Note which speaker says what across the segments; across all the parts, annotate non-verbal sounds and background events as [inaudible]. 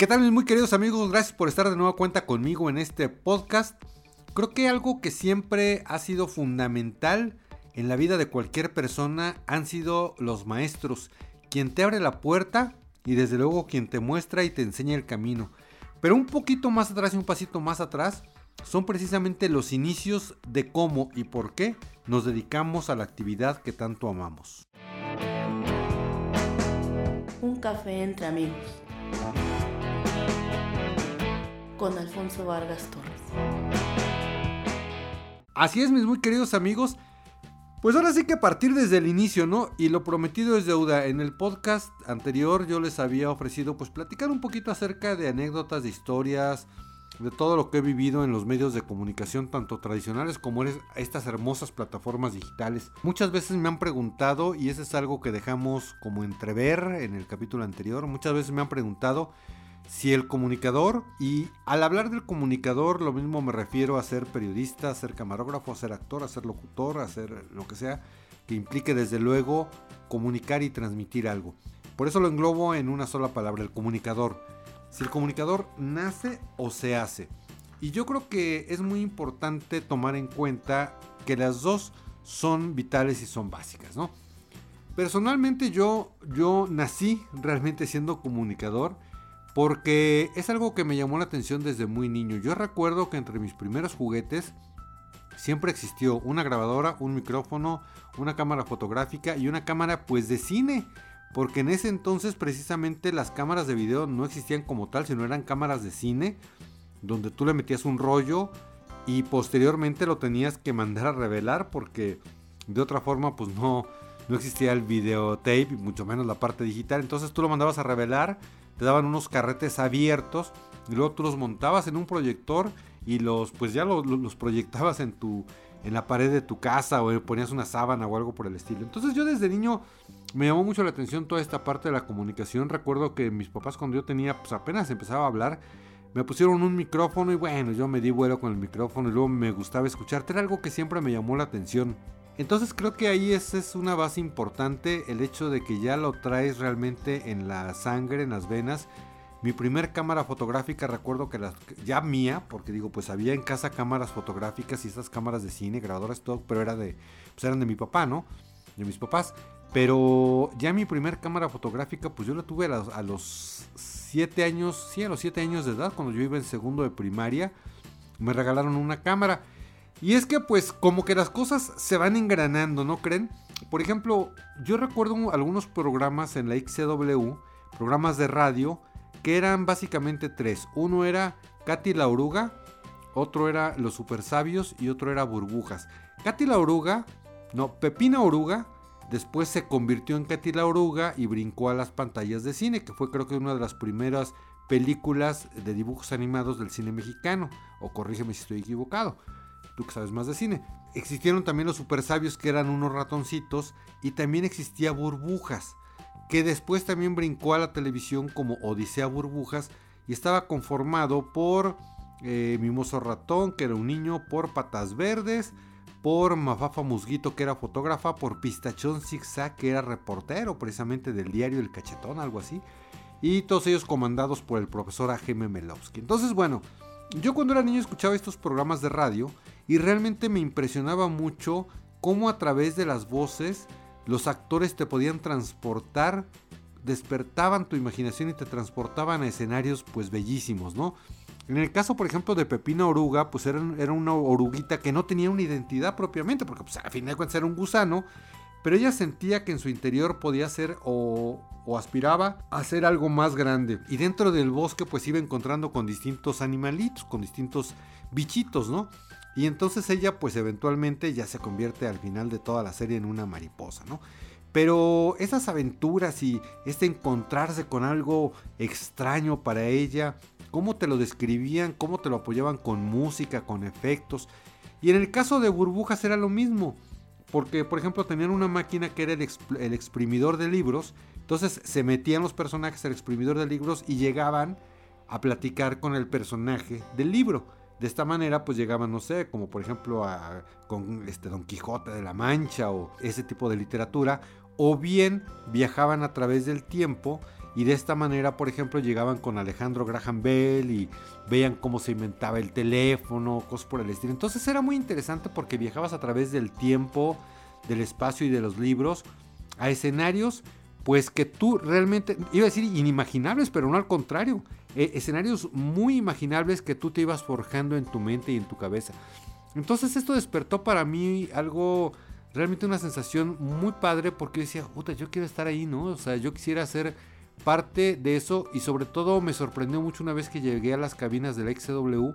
Speaker 1: ¿Qué tal mis muy queridos amigos? Gracias por estar de nueva cuenta conmigo en este podcast. Creo que algo que siempre ha sido fundamental en la vida de cualquier persona han sido los maestros, quien te abre la puerta y desde luego quien te muestra y te enseña el camino. Pero un poquito más atrás y un pasito más atrás son precisamente los inicios de cómo y por qué nos dedicamos a la actividad que tanto amamos.
Speaker 2: Un café entre amigos con Alfonso Vargas Torres.
Speaker 1: Así es, mis muy queridos amigos. Pues ahora sí que partir desde el inicio, ¿no? Y lo prometido es deuda. En el podcast anterior yo les había ofrecido pues platicar un poquito acerca de anécdotas, de historias, de todo lo que he vivido en los medios de comunicación, tanto tradicionales como estas hermosas plataformas digitales. Muchas veces me han preguntado, y eso es algo que dejamos como entrever en el capítulo anterior, muchas veces me han preguntado si el comunicador, y al hablar del comunicador lo mismo me refiero a ser periodista, a ser camarógrafo, a ser actor, a ser locutor, a ser lo que sea, que implique desde luego comunicar y transmitir algo. Por eso lo englobo en una sola palabra, el comunicador. Si el comunicador nace o se hace. Y yo creo que es muy importante tomar en cuenta que las dos son vitales y son básicas, ¿no? Personalmente yo, yo nací realmente siendo comunicador porque es algo que me llamó la atención desde muy niño. Yo recuerdo que entre mis primeros juguetes siempre existió una grabadora, un micrófono, una cámara fotográfica y una cámara pues de cine. Porque en ese entonces precisamente las cámaras de video no existían como tal, sino eran cámaras de cine, donde tú le metías un rollo y posteriormente lo tenías que mandar a revelar porque de otra forma pues no, no existía el videotape, mucho menos la parte digital. Entonces tú lo mandabas a revelar te daban unos carretes abiertos y luego tú los montabas en un proyector y los pues ya los, proyectabas en tu en la pared de tu casa o ponías una sábana o algo por el estilo. Entonces yo desde niño me llamó mucho la atención toda esta parte de la comunicación. Recuerdo que mis papás cuando yo tenía pues apenas empezaba a hablar me pusieron un micrófono y bueno, yo me di vuelo con el micrófono y luego me gustaba escucharte. Era algo que siempre me llamó la atención. Entonces creo que ahí es, es una base importante el hecho de que ya lo traes realmente en la sangre, en las venas. Mi primer cámara fotográfica recuerdo que la, ya mía, porque digo, pues había en casa cámaras fotográficas y estas cámaras de cine, grabadoras, todo, pero era de, pues eran de mi papá, ¿no? De mis papás. Pero ya mi primer cámara fotográfica, pues yo la tuve a los 7 años, sí, a los 7 años de edad, cuando yo iba en segundo de primaria, me regalaron una cámara. Y es que pues como que las cosas se van engranando, ¿no creen? Por ejemplo, yo recuerdo algunos programas en la XCW, programas de radio, que eran básicamente tres. Uno era Katy la Oruga, otro era Los Super Sabios y otro era Burbujas. Katy la Oruga, no, Pepina Oruga, después se convirtió en Katy la Oruga y brincó a las pantallas de cine, que fue creo que una de las primeras películas de dibujos animados del cine mexicano. O corrígeme si estoy equivocado tú que sabes más de cine. Existieron también los super sabios que eran unos ratoncitos y también existía burbujas, que después también brincó a la televisión como Odisea Burbujas y estaba conformado por eh, Mimoso Ratón, que era un niño, por Patas Verdes, por Mafafa Musguito, que era fotógrafa, por Pistachón Zigzag, que era reportero precisamente del diario El Cachetón, algo así, y todos ellos comandados por el profesor A.G.M. Melowski. Entonces, bueno, yo cuando era niño escuchaba estos programas de radio y realmente me impresionaba mucho cómo a través de las voces los actores te podían transportar, despertaban tu imaginación y te transportaban a escenarios pues bellísimos, ¿no? En el caso, por ejemplo, de Pepina Oruga, pues era, era una oruguita que no tenía una identidad propiamente, porque pues a fin de cuentas era un gusano, pero ella sentía que en su interior podía ser o, o aspiraba a ser algo más grande. Y dentro del bosque pues iba encontrando con distintos animalitos, con distintos bichitos, ¿no? Y entonces ella pues eventualmente ya se convierte al final de toda la serie en una mariposa, ¿no? Pero esas aventuras y este encontrarse con algo extraño para ella, cómo te lo describían, cómo te lo apoyaban con música, con efectos. Y en el caso de burbujas era lo mismo. Porque, por ejemplo, tenían una máquina que era el, exprimidor de libros. Entonces se metían los personajes al exprimidor de libros y llegaban a platicar con el personaje del libro. De esta manera, pues llegaban, no sé, como por ejemplo a, con este Don Quijote de la Mancha o ese tipo de literatura. O bien viajaban a través del tiempo y de esta manera, por ejemplo, llegaban con Alejandro Graham Bell y veían cómo se inventaba el teléfono, cosas por el estilo. Entonces era muy interesante porque viajabas a través del tiempo, del espacio y de los libros a escenarios pues que tú realmente, iba a decir inimaginables, pero no al contrario, eh, escenarios muy imaginables que tú te ibas forjando en tu mente y en tu cabeza. Entonces esto despertó para mí algo, realmente una sensación muy padre porque decía, puta, yo quiero estar ahí, ¿no? O sea, yo quisiera ser parte de eso y sobre todo me sorprendió mucho una vez que llegué a las cabinas del XW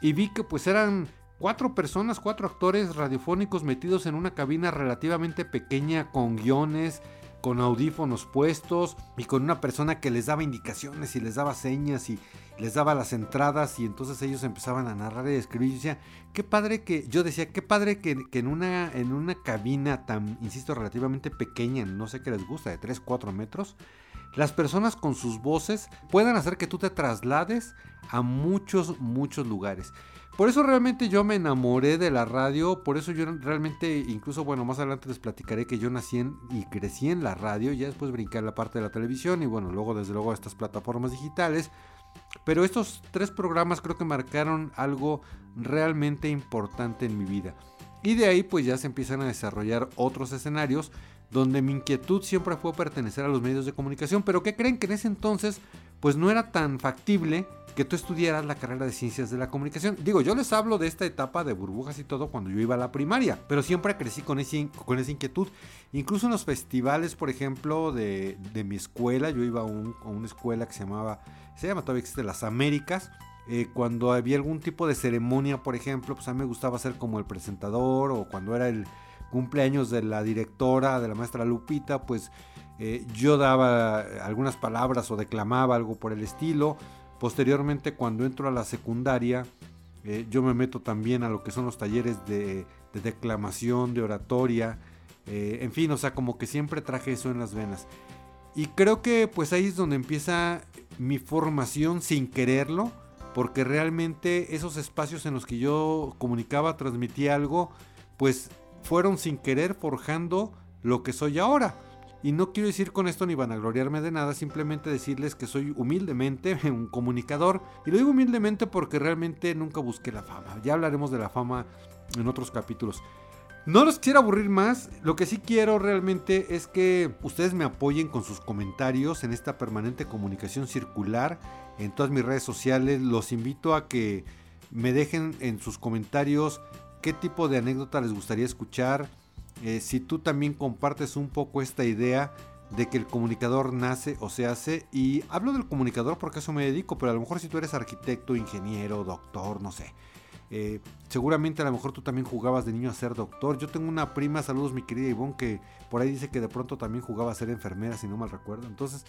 Speaker 1: y vi que pues eran cuatro personas, cuatro actores radiofónicos metidos en una cabina relativamente pequeña con guiones, con audífonos puestos y con una persona que les daba indicaciones y les daba señas y les daba las entradas y entonces ellos empezaban a narrar y escribir. Y decía, qué padre que, yo decía, qué padre que, en, una, en una cabina tan, insisto, relativamente pequeña, no sé qué les gusta, de 3, 4 metros, las personas con sus voces puedan hacer que tú te traslades a muchos, muchos lugares. Por eso realmente yo me enamoré de la radio, por eso yo realmente, incluso bueno, más adelante les platicaré que yo nací y crecí en la radio, ya después brinqué a la parte de la televisión y bueno, luego desde luego a estas plataformas digitales. Pero estos tres programas creo que marcaron algo realmente importante en mi vida. Y de ahí pues ya se empiezan a desarrollar otros escenarios donde mi inquietud siempre fue pertenecer a los medios de comunicación, pero que creen que en ese entonces pues no era tan factible que tú estudiaras la carrera de ciencias de la comunicación. Digo, yo les hablo de esta etapa de burbujas y todo cuando yo iba a la primaria, pero siempre crecí con, ese, con esa inquietud. Incluso en los festivales, por ejemplo, de, mi escuela, yo iba a, una escuela que se llamaba, se llama todavía existe Las Américas. Eh, cuando había algún tipo de ceremonia, por ejemplo, pues a mí me gustaba ser como el presentador o cuando era el cumpleaños de la directora, de la maestra Lupita, pues eh, yo daba algunas palabras o declamaba algo por el estilo. Posteriormente, cuando entro a la secundaria, eh, yo me meto también a lo que son los talleres de, declamación, de oratoria, eh, en fin, o sea, como que siempre traje eso en las venas. Y creo que pues ahí es donde empieza mi formación sin quererlo, porque realmente esos espacios en los que yo comunicaba, transmitía algo, pues fueron sin querer forjando lo que soy ahora. Y no quiero decir con esto ni vanagloriarme de nada, simplemente decirles que soy humildemente [laughs] un comunicador. Y lo digo humildemente porque realmente nunca busqué la fama. Ya hablaremos de la fama en otros capítulos. No los quisiera aburrir más, lo que sí quiero realmente es que ustedes me apoyen con sus comentarios en esta permanente comunicación circular en todas mis redes sociales. Los invito a que me dejen en sus comentarios qué tipo de anécdota les gustaría escuchar, eh, si tú también compartes un poco esta idea de que el comunicador nace o se hace, y hablo del comunicador porque a eso me dedico, pero a lo mejor si tú eres arquitecto, ingeniero, doctor, no sé. Eh, seguramente a lo mejor tú también jugabas de niño a ser doctor. Yo tengo una prima, saludos mi querida Ivonne, que por ahí dice que de pronto también jugaba a ser enfermera, si no mal recuerdo. Entonces,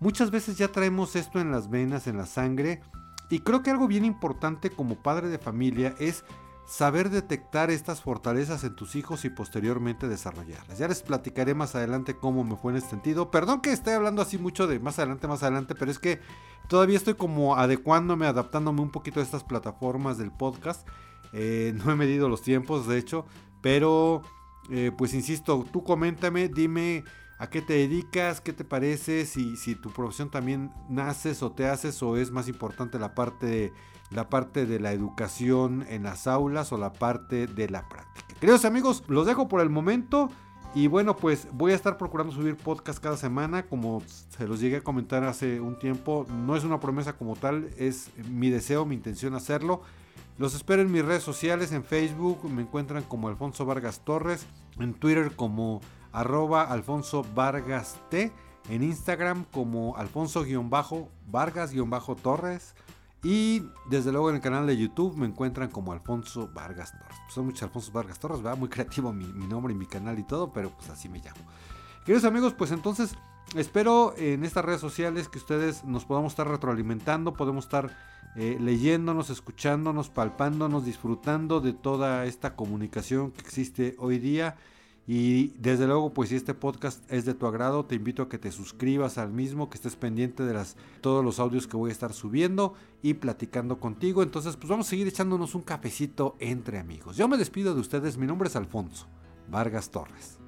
Speaker 1: muchas veces ya traemos esto en las venas, en la sangre. Y creo que algo bien importante como padre de familia es saber detectar estas fortalezas en tus hijos y posteriormente desarrollarlas. Ya les platicaré más adelante cómo me fue en este sentido. Perdón que esté hablando así mucho de más adelante, más adelante, pero es que todavía estoy como adecuándome, adaptándome un poquito a estas plataformas del podcast. Eh, no he medido los tiempos, de hecho, pero eh, pues insisto, tú coméntame, dime a qué te dedicas, qué te parece, si, si tu profesión también naces o te haces o es más importante la parte de la parte de la educación en las aulas o la parte de la práctica. Queridos amigos, los dejo por el momento. Y bueno, pues voy a estar procurando subir podcast cada semana, como se los llegué a comentar hace un tiempo. No es una promesa como tal, es mi deseo, mi intención hacerlo. Los espero en mis redes sociales, en Facebook me encuentran como Alfonso Vargas Torres, en Twitter como arroba Alfonso Vargas T, en Instagram como Alfonso-Vargas-Torres. Y desde luego en el canal de YouTube me encuentran como Alfonso Vargas Torres. son muchos Alfonso Vargas Torres. Muy creativo mi, nombre y mi canal y todo, pero pues así me llamo. Queridos amigos, pues entonces espero en estas redes sociales que ustedes nos podamos estar retroalimentando, podemos estar eh, leyéndonos, escuchándonos, palpándonos, disfrutando de toda esta comunicación que existe hoy día y desde luego, pues si este podcast es de tu agrado, te invito a que te suscribas al mismo, que estés pendiente de las, todos los audios que voy a estar subiendo y platicando contigo. Entonces, pues vamos a seguir echándonos un cafecito entre amigos. Yo me despido de ustedes, mi nombre es Alfonso Vargas Torres.